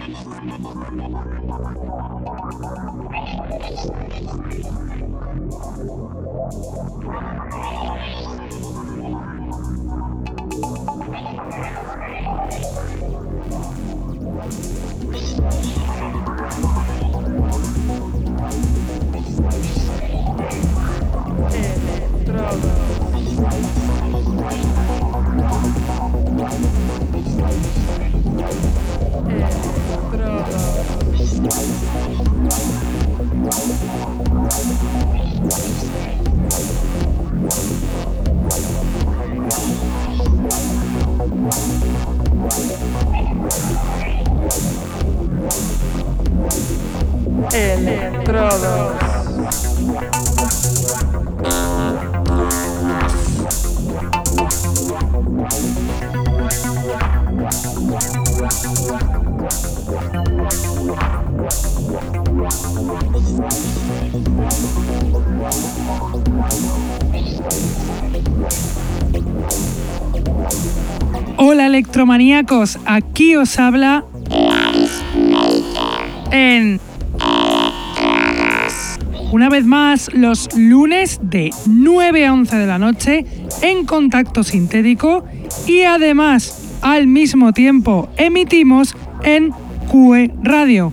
Estrada. Electrodos. Electromaníacos, aquí os habla en una vez más los lunes de 9 a 11 de la noche en contacto sintético y además al mismo tiempo emitimos en QE Radio.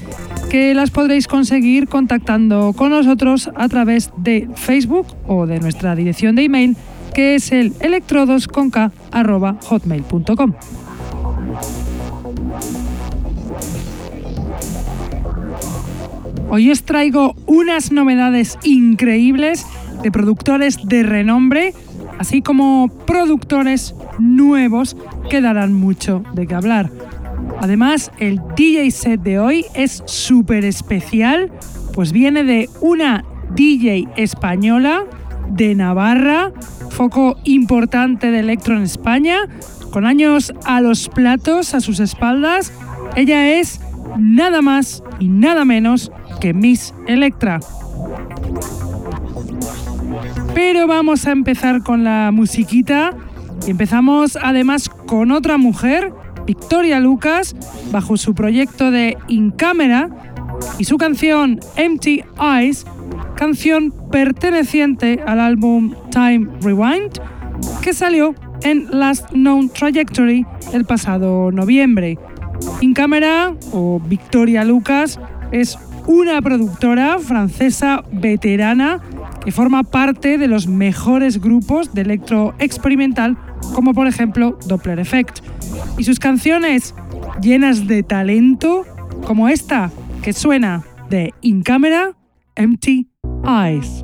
que las podréis conseguir contactando con nosotros a través de Facebook o de nuestra dirección de email que es el electrodosconk.hotmail.com. Hoy os traigo unas novedades increíbles de productores de renombre, así como productores nuevos que darán mucho de qué hablar. Además, el DJ set de hoy es súper especial, pues viene de una DJ española de Navarra, foco importante de electro en España, con años a los platos a sus espaldas. Ella es nada más y nada menos que Miss Electra. Pero vamos a empezar con la musiquita y empezamos además con otra mujer Victoria Lucas bajo su proyecto de In Camera y su canción Empty Eyes, canción perteneciente al álbum Time Rewind que salió en Last Known Trajectory el pasado noviembre. In Camera o Victoria Lucas es una productora francesa veterana que forma parte de los mejores grupos de electro experimental como por ejemplo Doppler Effect y sus canciones llenas de talento como esta que suena de In Camera Empty Eyes.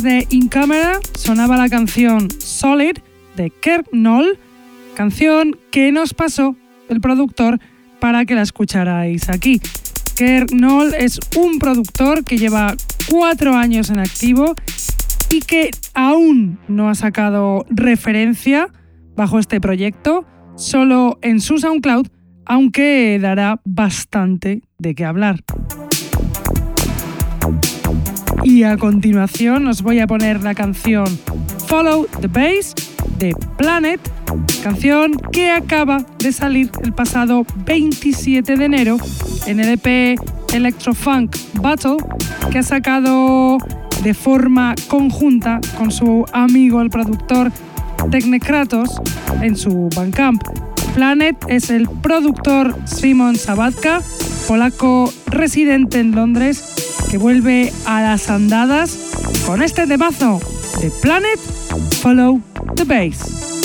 De In Camera sonaba la canción Solid de Kirk Knoll, canción que nos pasó el productor para que la escucharais aquí. Kirk Knoll es un productor que lleva cuatro años en activo y que aún no ha sacado referencia bajo este proyecto, solo en su SoundCloud, aunque dará bastante de qué hablar. Y a continuación os voy a poner la canción Follow the Bass de Planet, canción que acaba de salir el pasado 27 de enero en el EP Electrofunk Battle, que ha sacado de forma conjunta con su amigo el productor Technekratos en su Bandcamp. Planet es el productor Simon Sabatka, polaco residente en Londres, que vuelve a las andadas con este temazo de Planet Follow the Bass.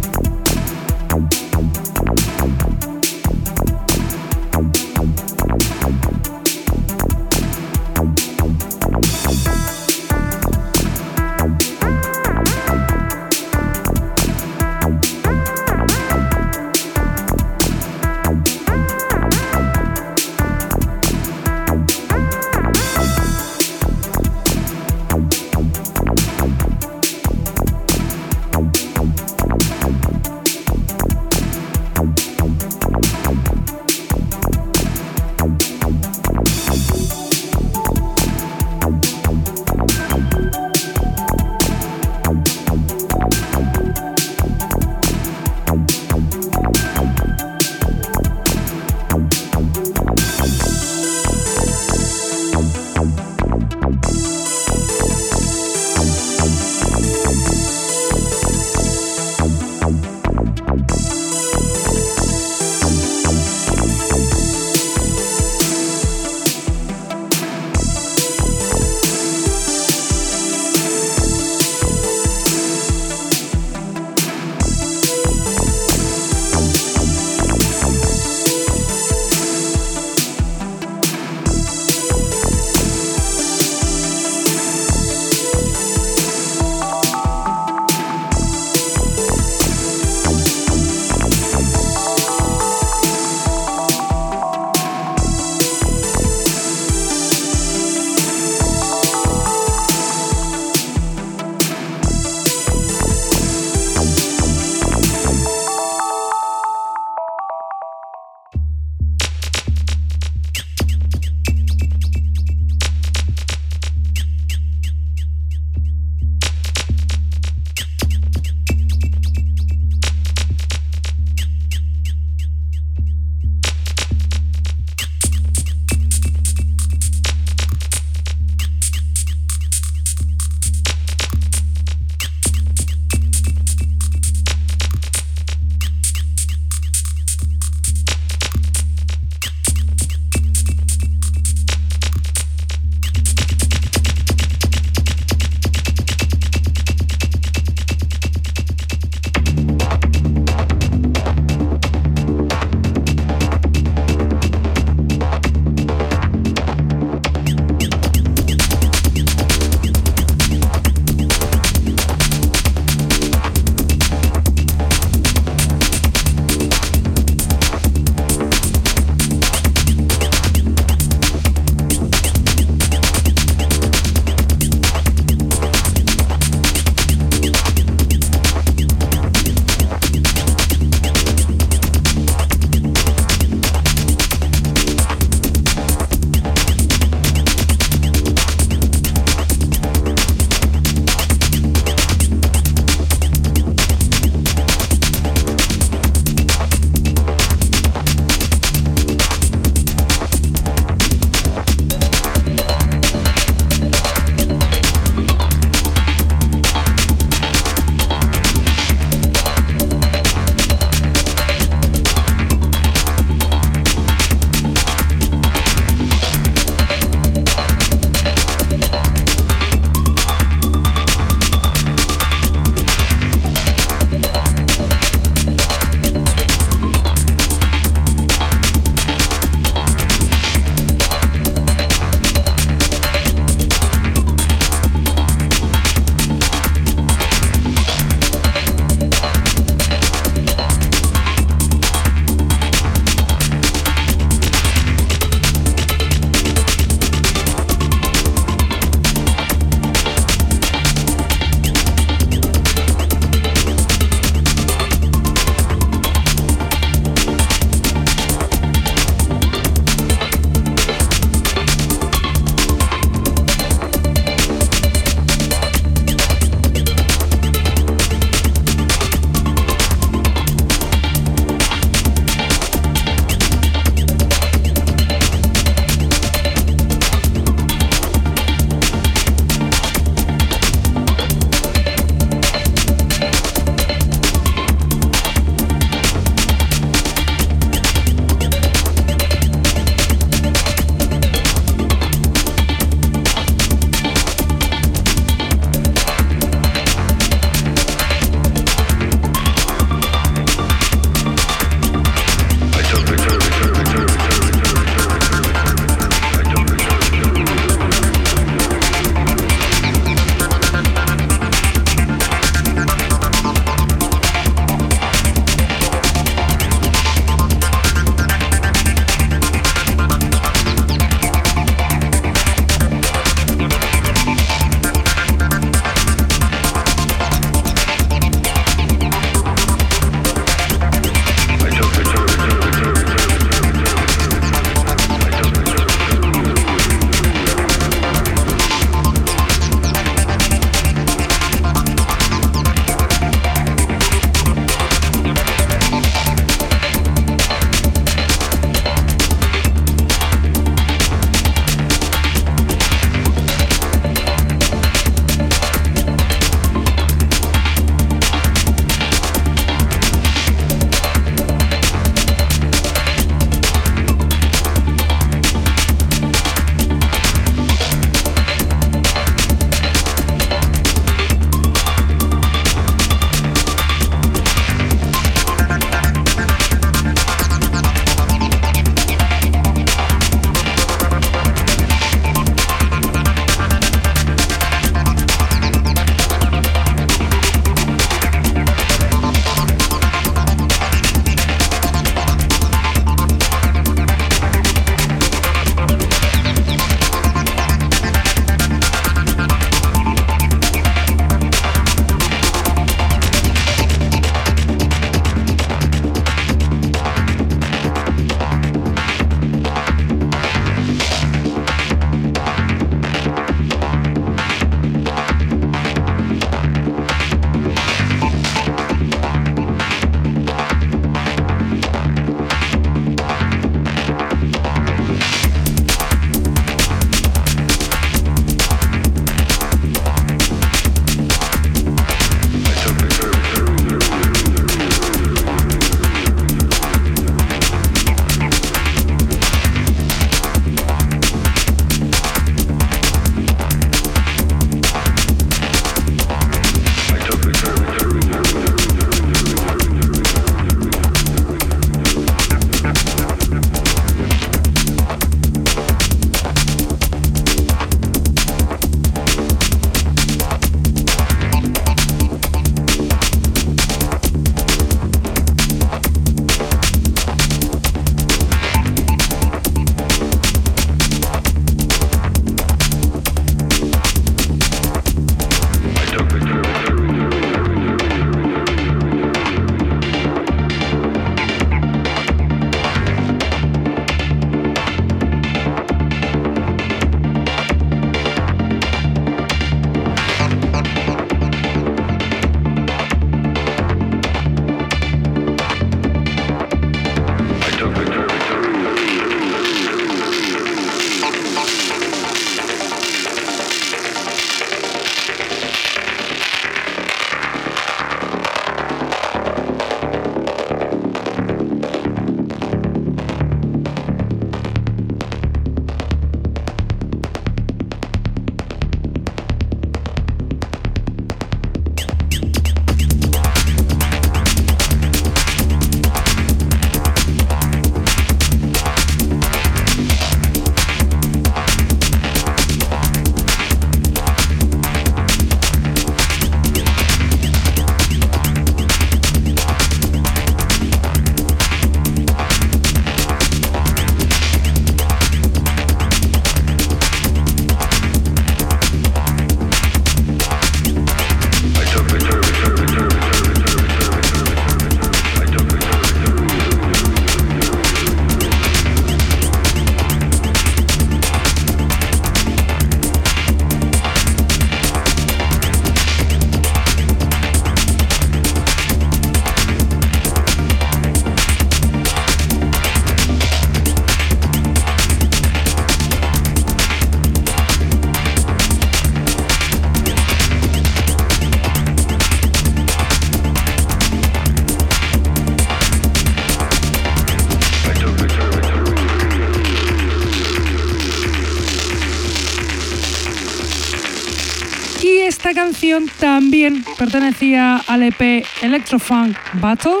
También pertenecía al EP Electrofunk Battle,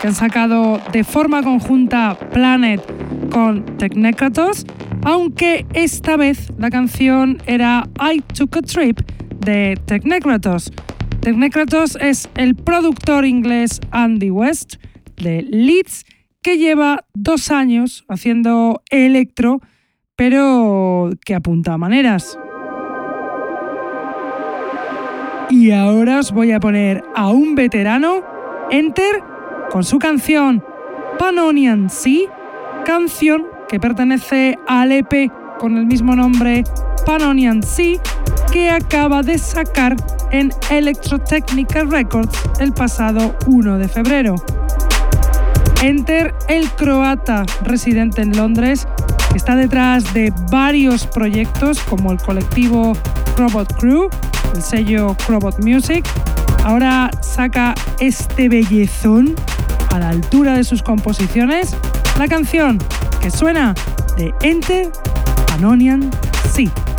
que han sacado de forma conjunta Planet con Technekratos, aunque esta vez la canción era I Took a Trip de Technekratos. Technekratos es el productor inglés Andy West de Leeds que lleva dos años haciendo electro, pero que apunta a maneras. Y ahora os voy a poner a un veterano, Enter, con su canción Panonian Sea, canción que pertenece al EP con el mismo nombre Panonian Sea, que acaba de sacar en Electrotechnica Records el pasado 1 de febrero. Enter, el croata residente en Londres, está detrás de varios proyectos como el colectivo Robot Crew, el sello Robot Music. Ahora saca este bellezón a la altura de sus composiciones, la canción que suena de Enter Anonian Sea.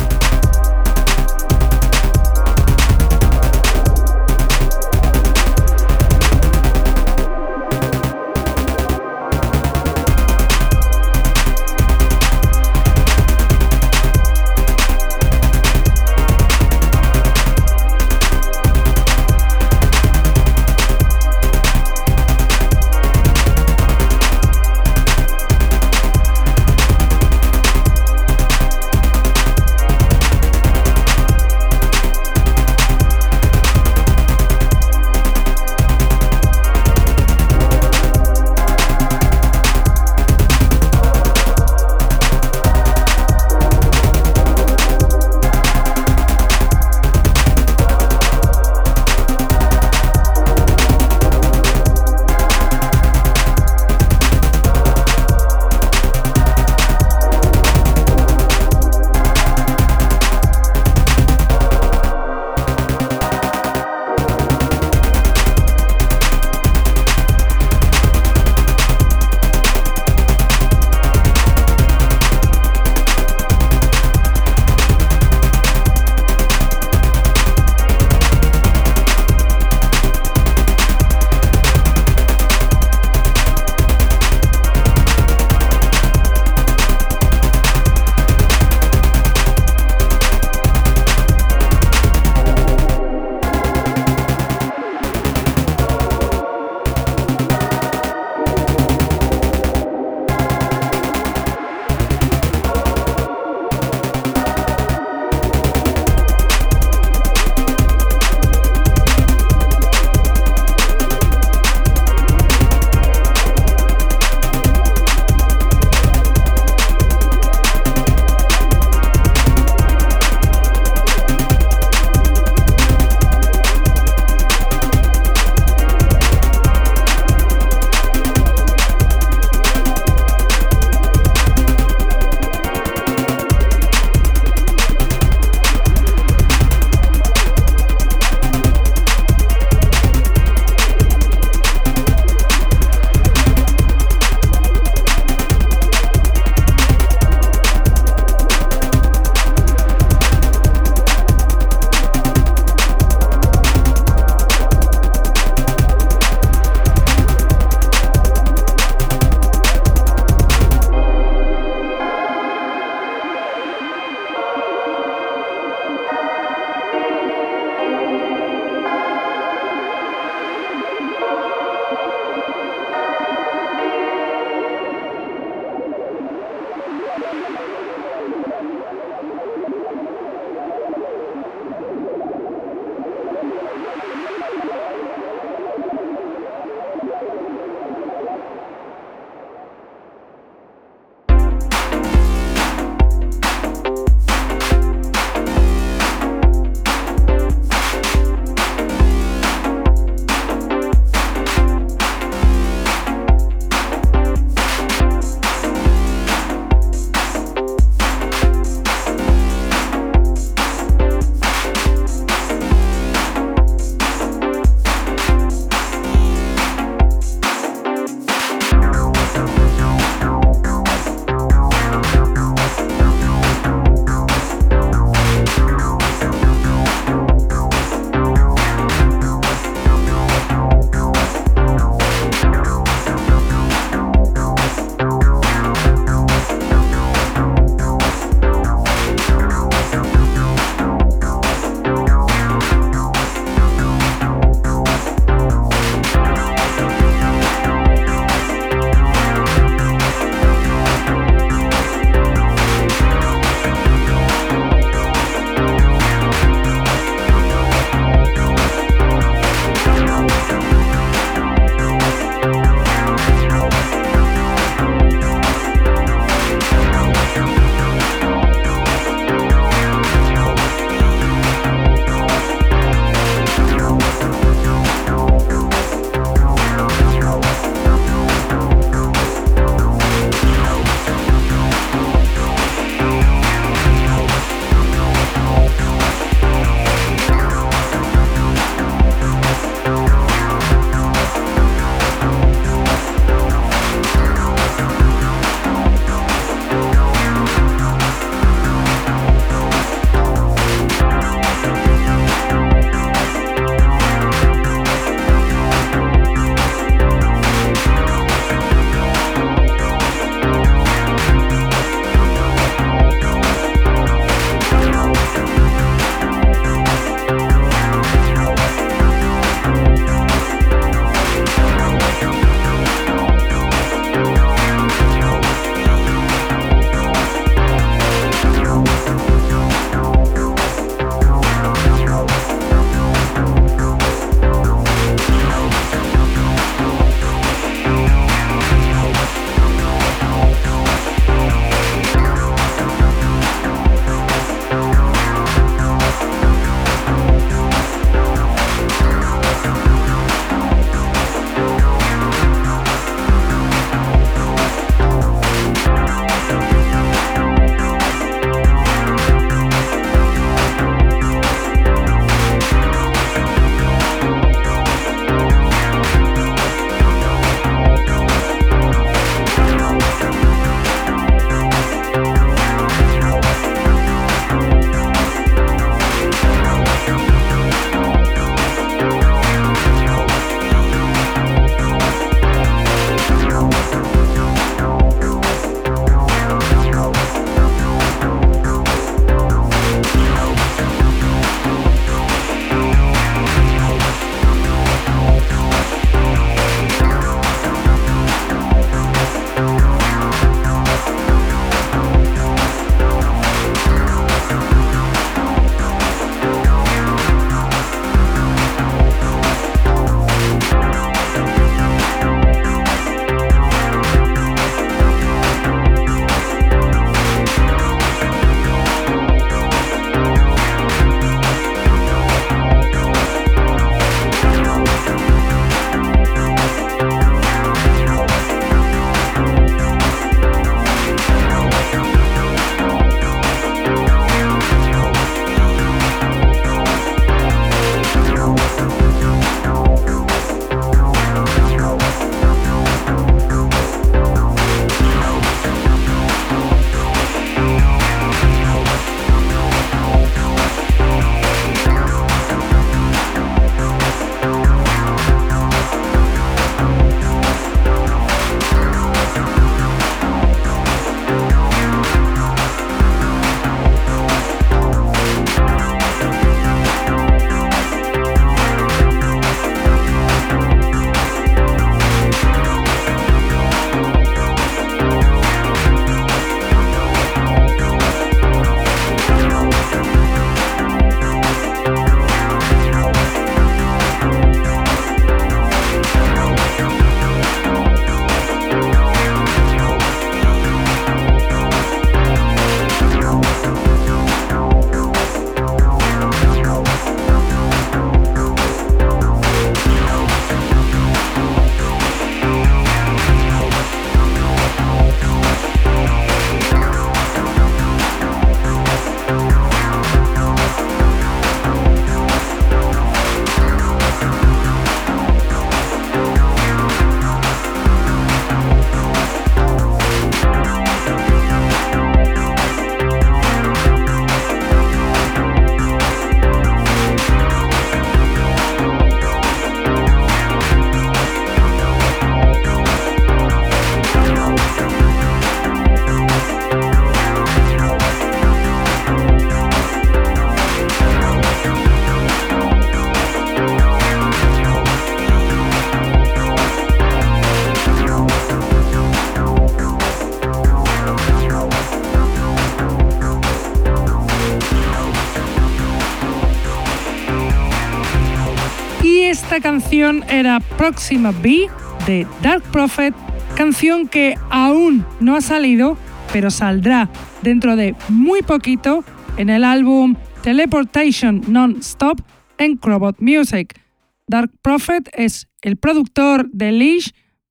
Canción era Proxima B de Dark Prophet, canción que aún no ha salido, pero saldrá dentro de muy poquito en el álbum Teleportation Non-Stop en Crobot Music. Dark Prophet es el productor de Leash,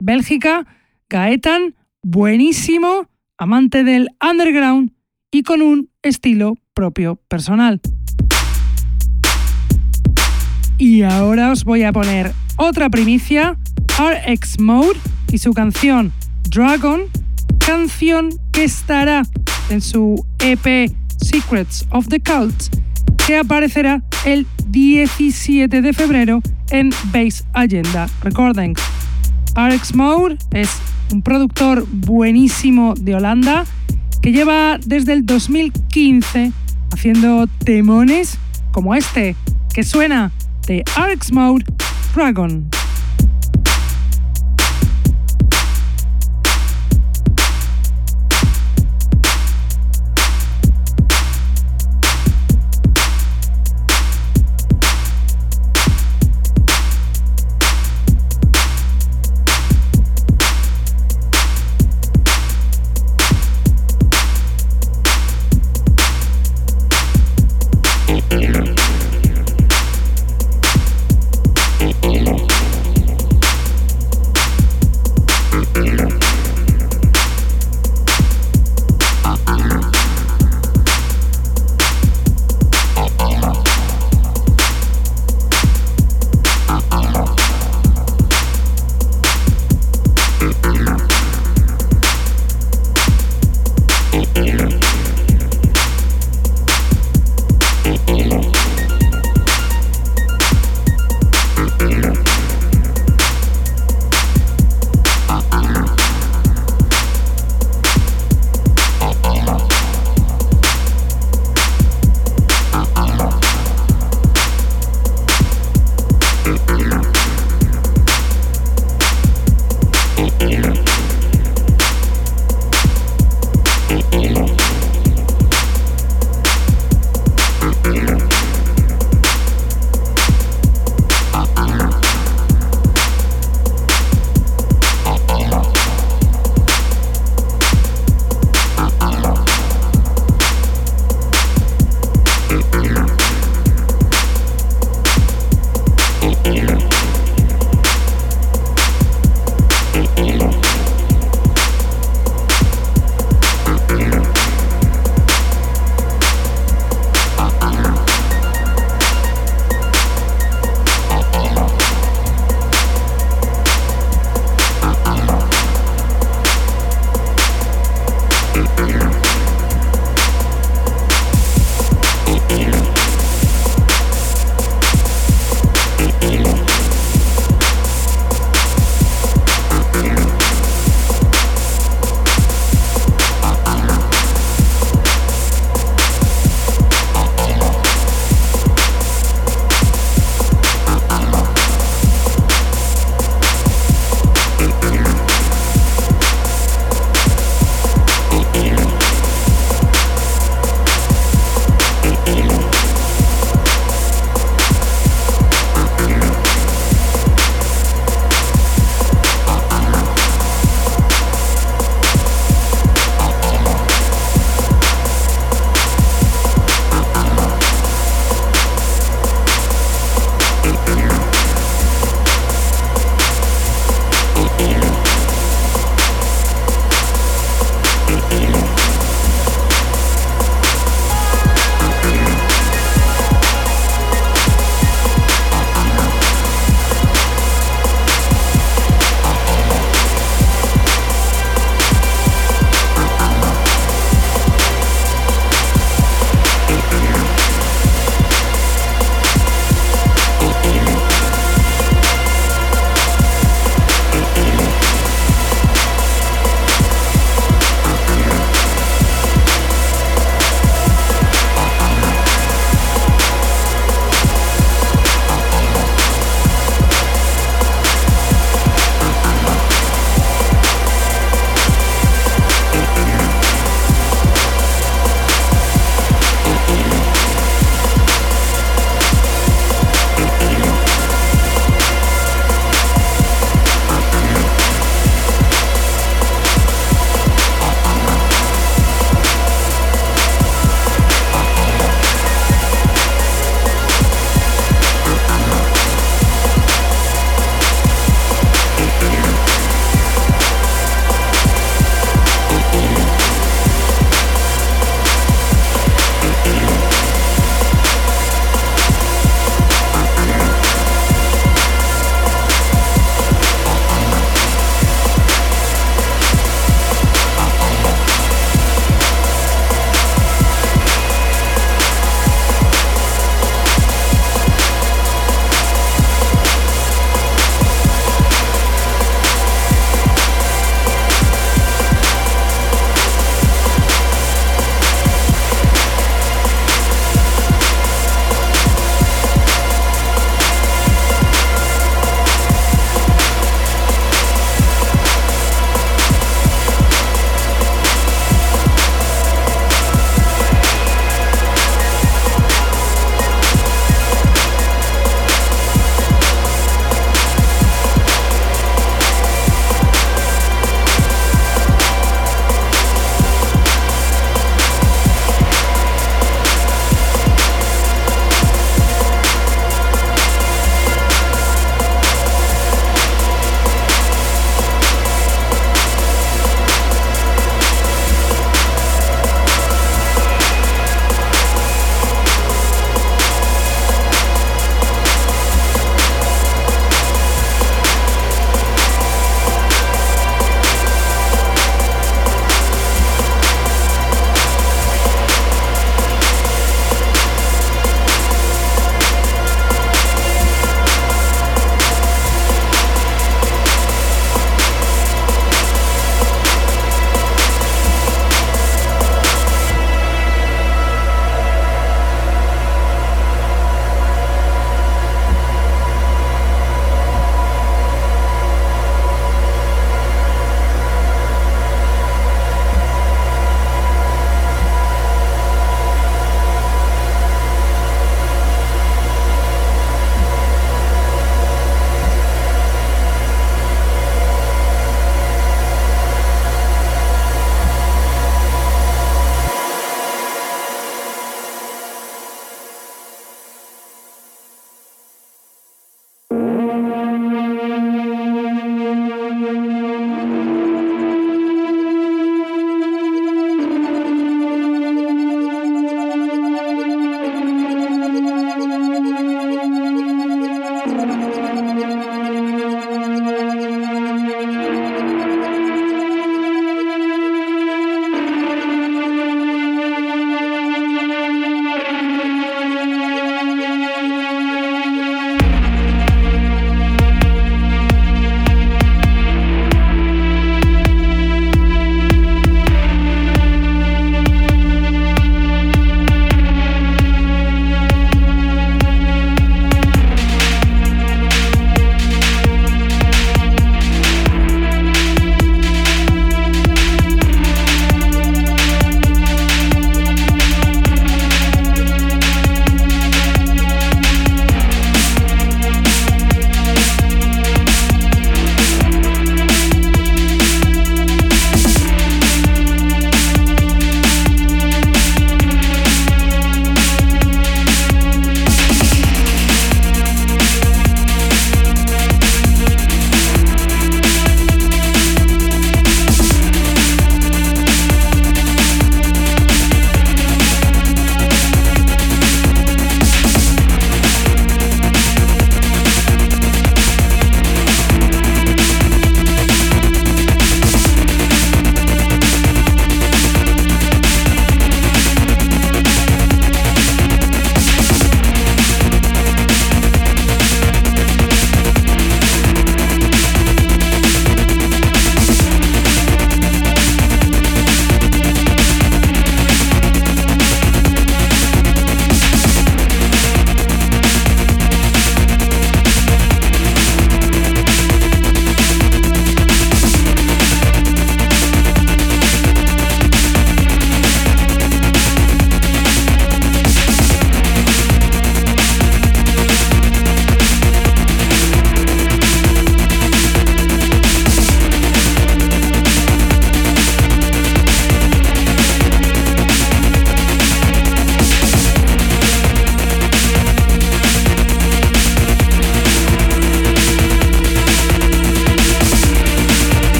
Bélgica, Gaetan, buenísimo, amante del underground y con un estilo propio personal. Y ahora os voy a poner otra primicia, RX Mode y su canción Dragon, canción que estará en su EP Secrets of the Cult, que aparecerá el 17 de febrero en Base Agenda Recordings. RX Mode es un productor buenísimo de Holanda que lleva desde el 2015 haciendo temones como este que suena de RX Mode Dragon.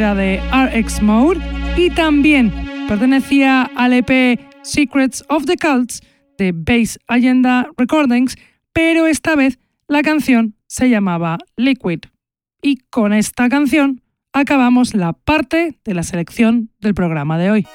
Era de RX Mode y también pertenecía al EP Secrets of the Cults de Base Agenda Recordings, pero esta vez la canción se llamaba Liquid. Y con esta canción acabamos la parte de la selección del programa de hoy.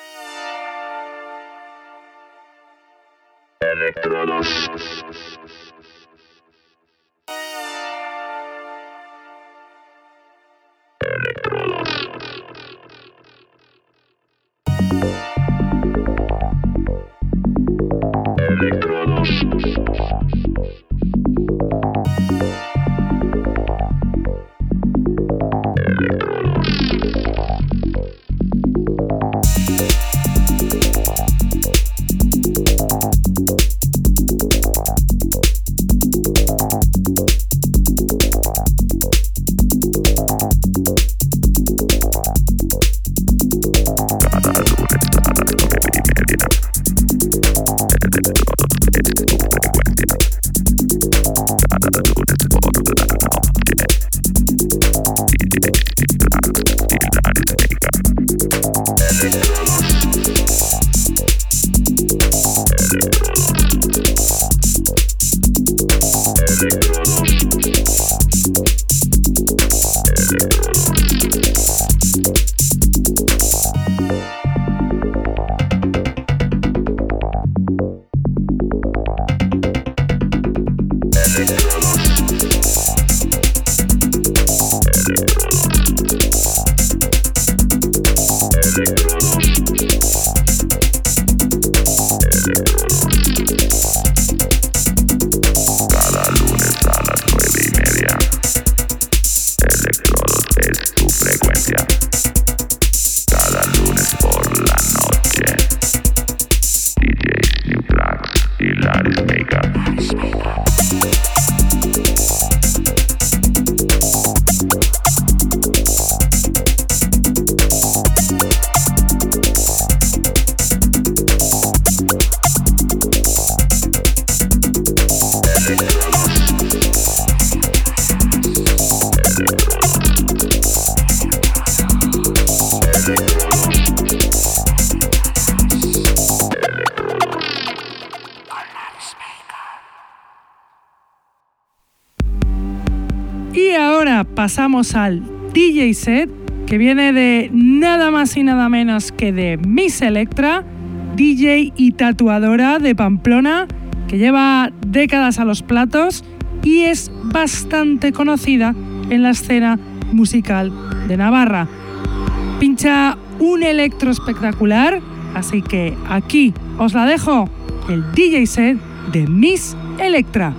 Al DJ set que viene de nada más y nada menos que de Miss Electra, DJ y tatuadora de Pamplona, que lleva décadas a los platos y es bastante conocida en la escena musical de Navarra. Pincha un electro espectacular, así que aquí os la dejo, el DJ set de Miss Electra.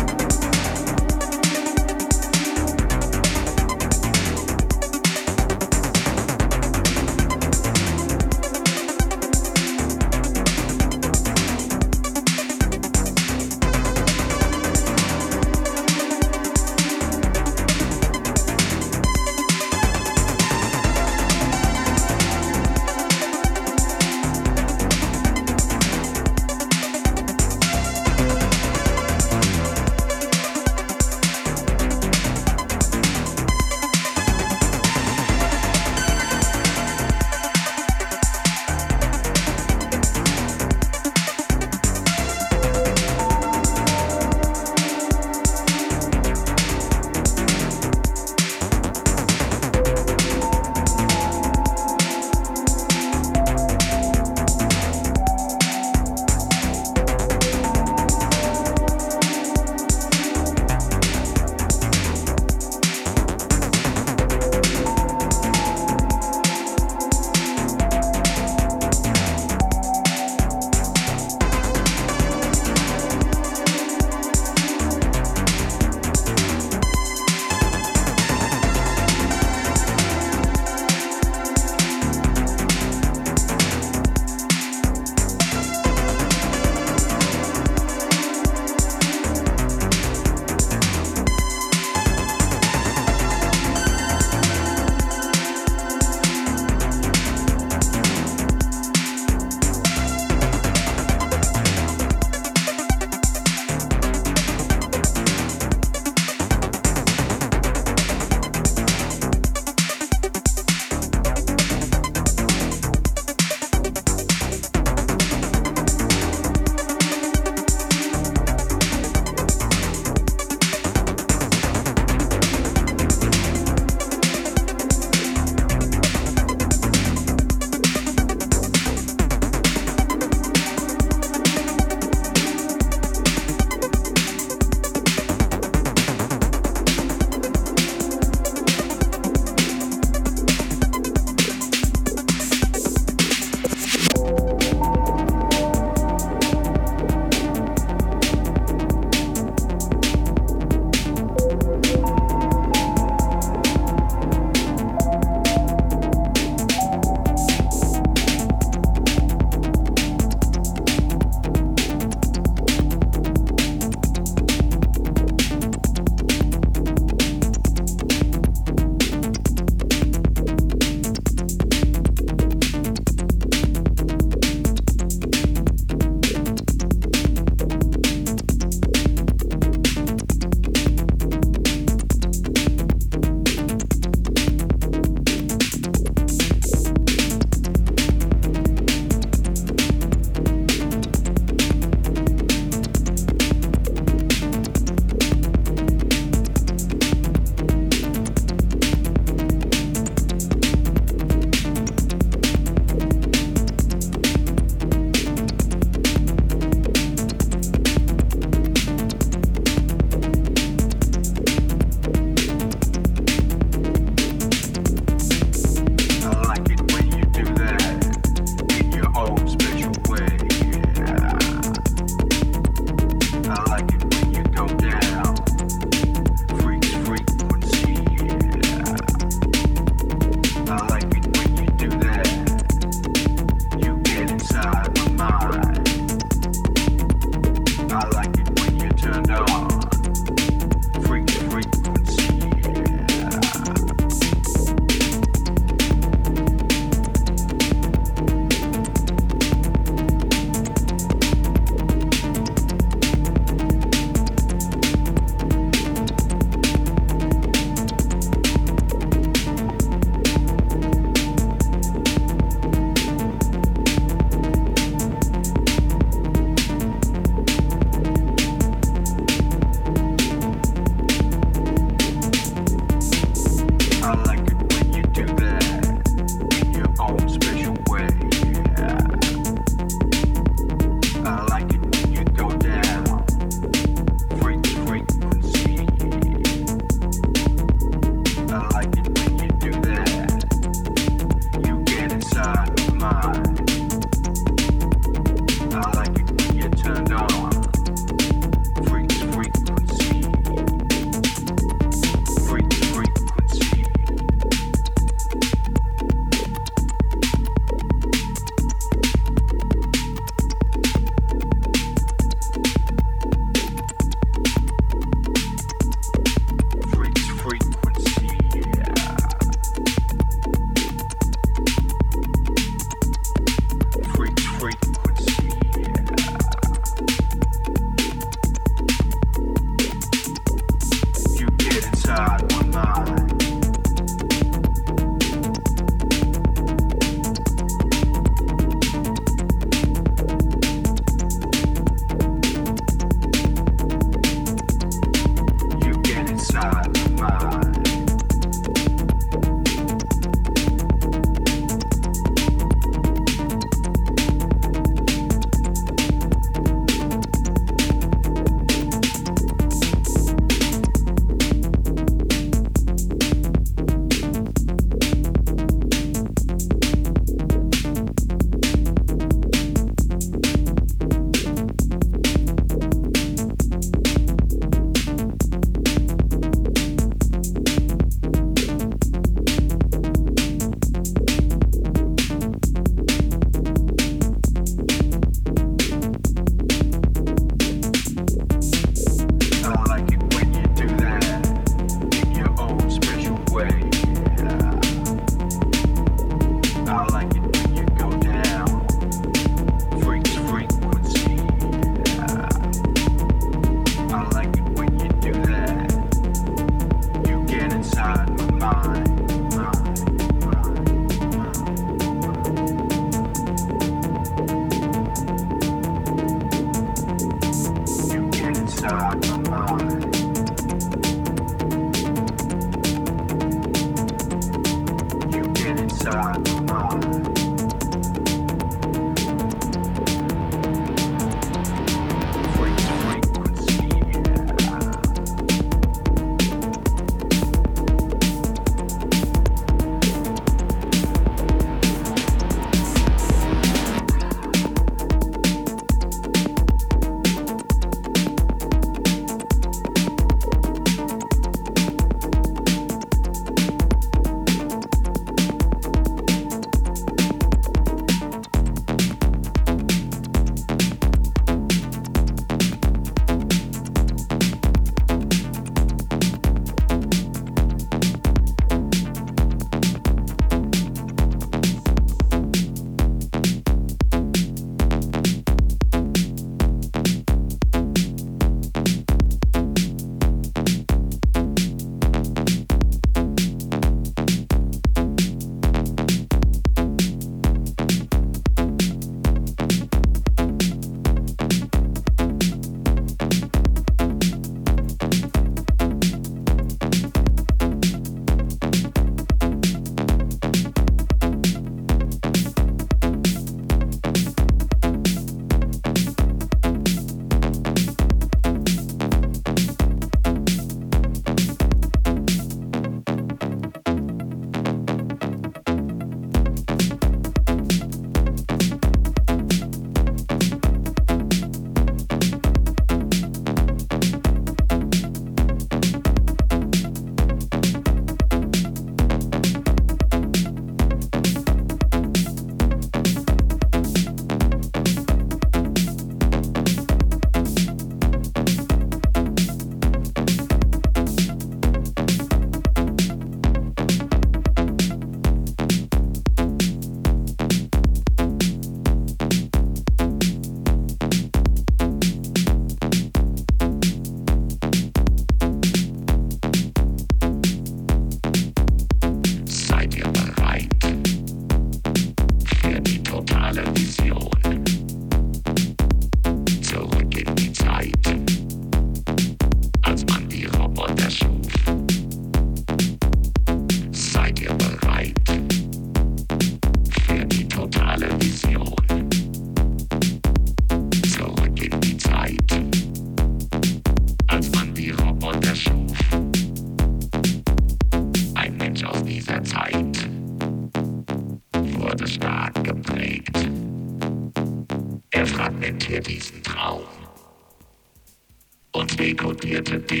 repetir.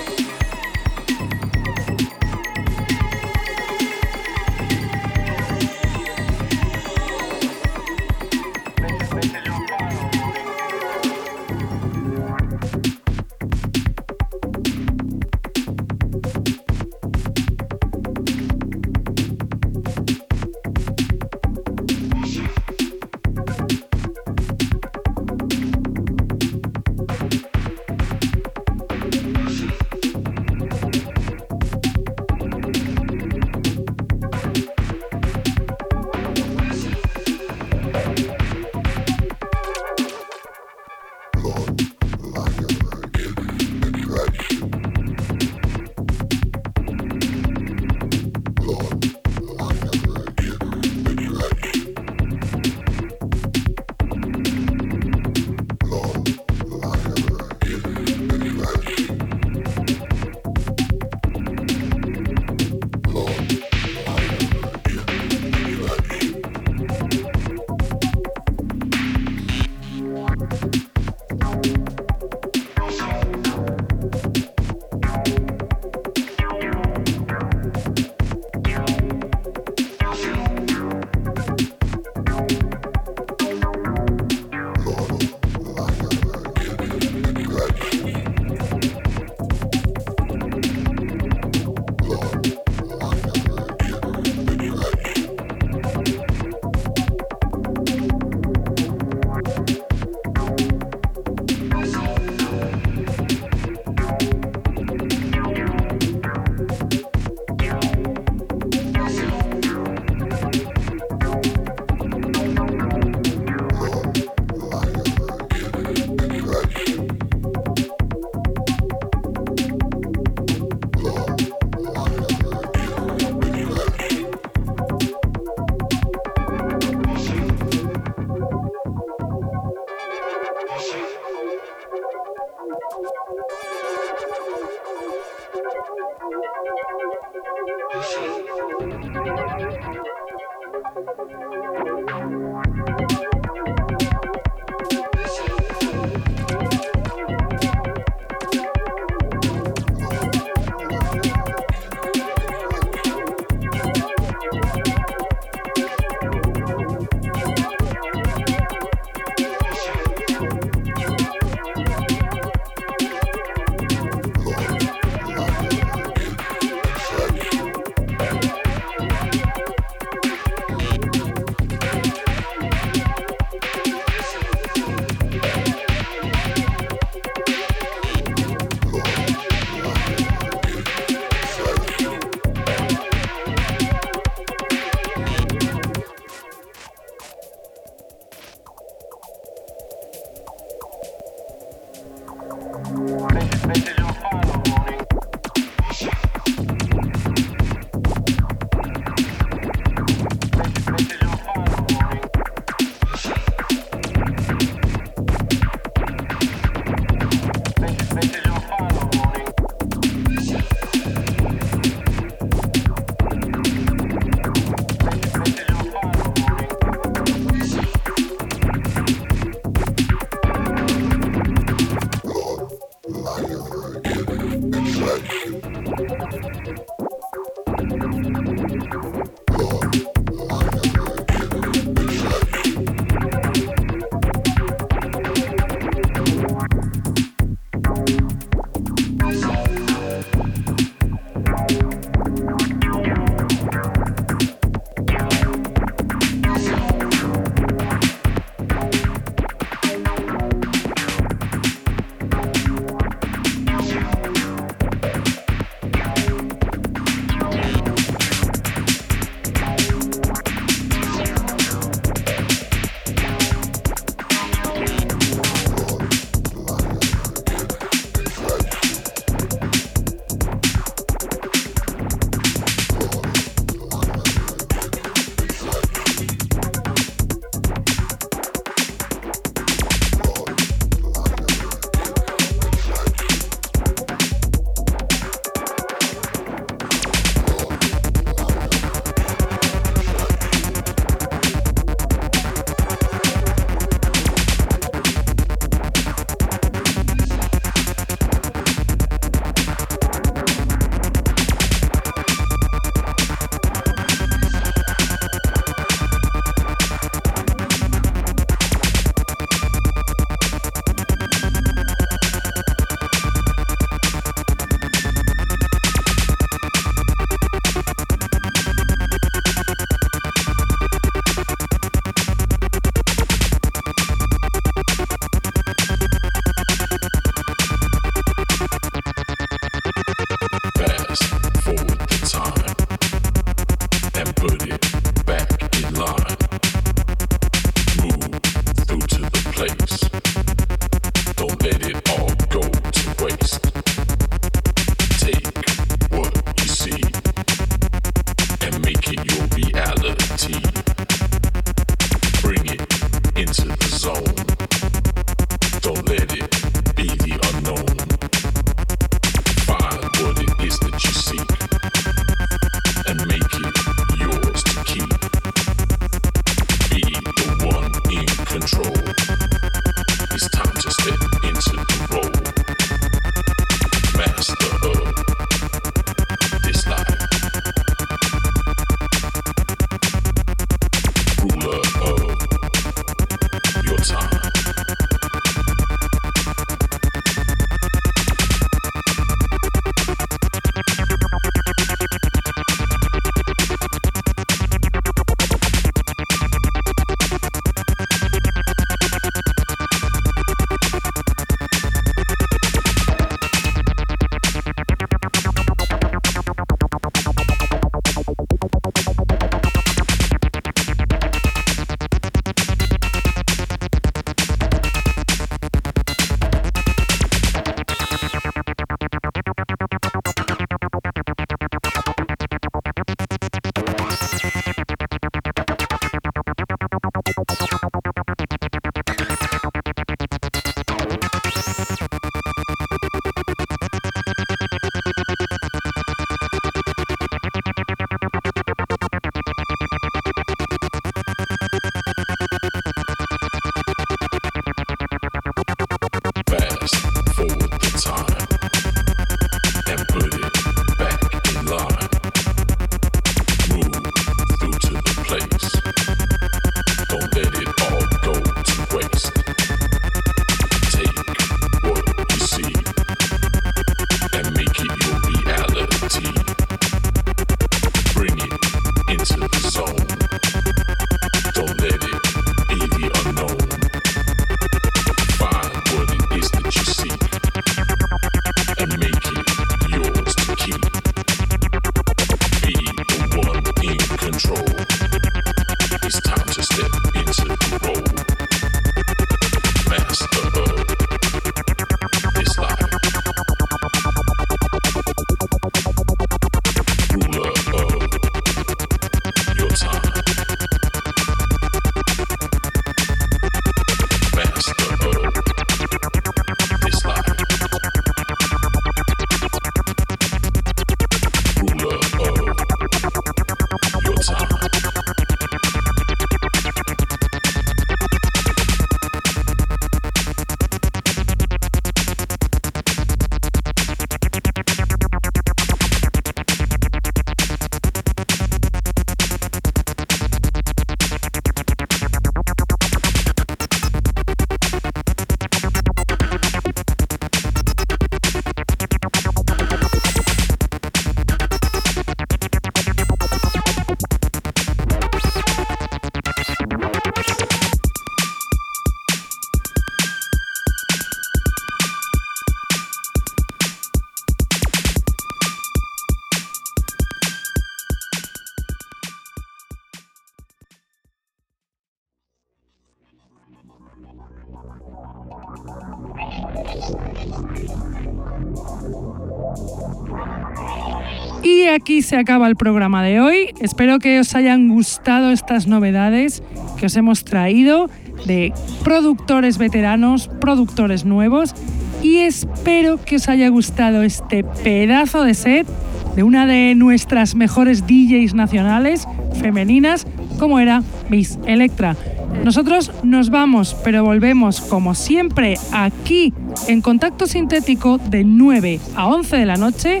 Se acaba el programa de hoy. Espero que os hayan gustado estas novedades que os hemos traído de productores veteranos, productores nuevos y espero que os haya gustado este pedazo de set de una de nuestras mejores DJs nacionales femeninas como era Miss Electra. Nosotros nos vamos, pero volvemos como siempre aquí en Contacto Sintético de 9 a 11 de la noche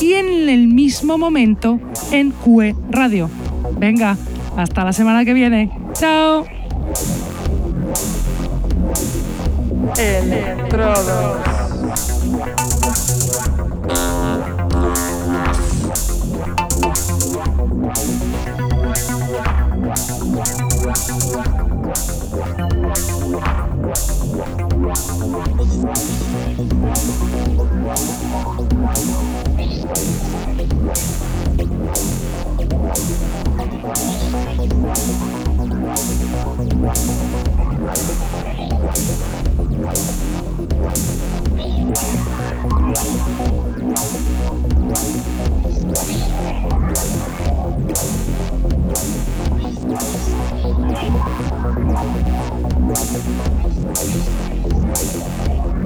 y en el mismo momento en QE Radio. Venga, hasta la semana que viene. Chao. Thank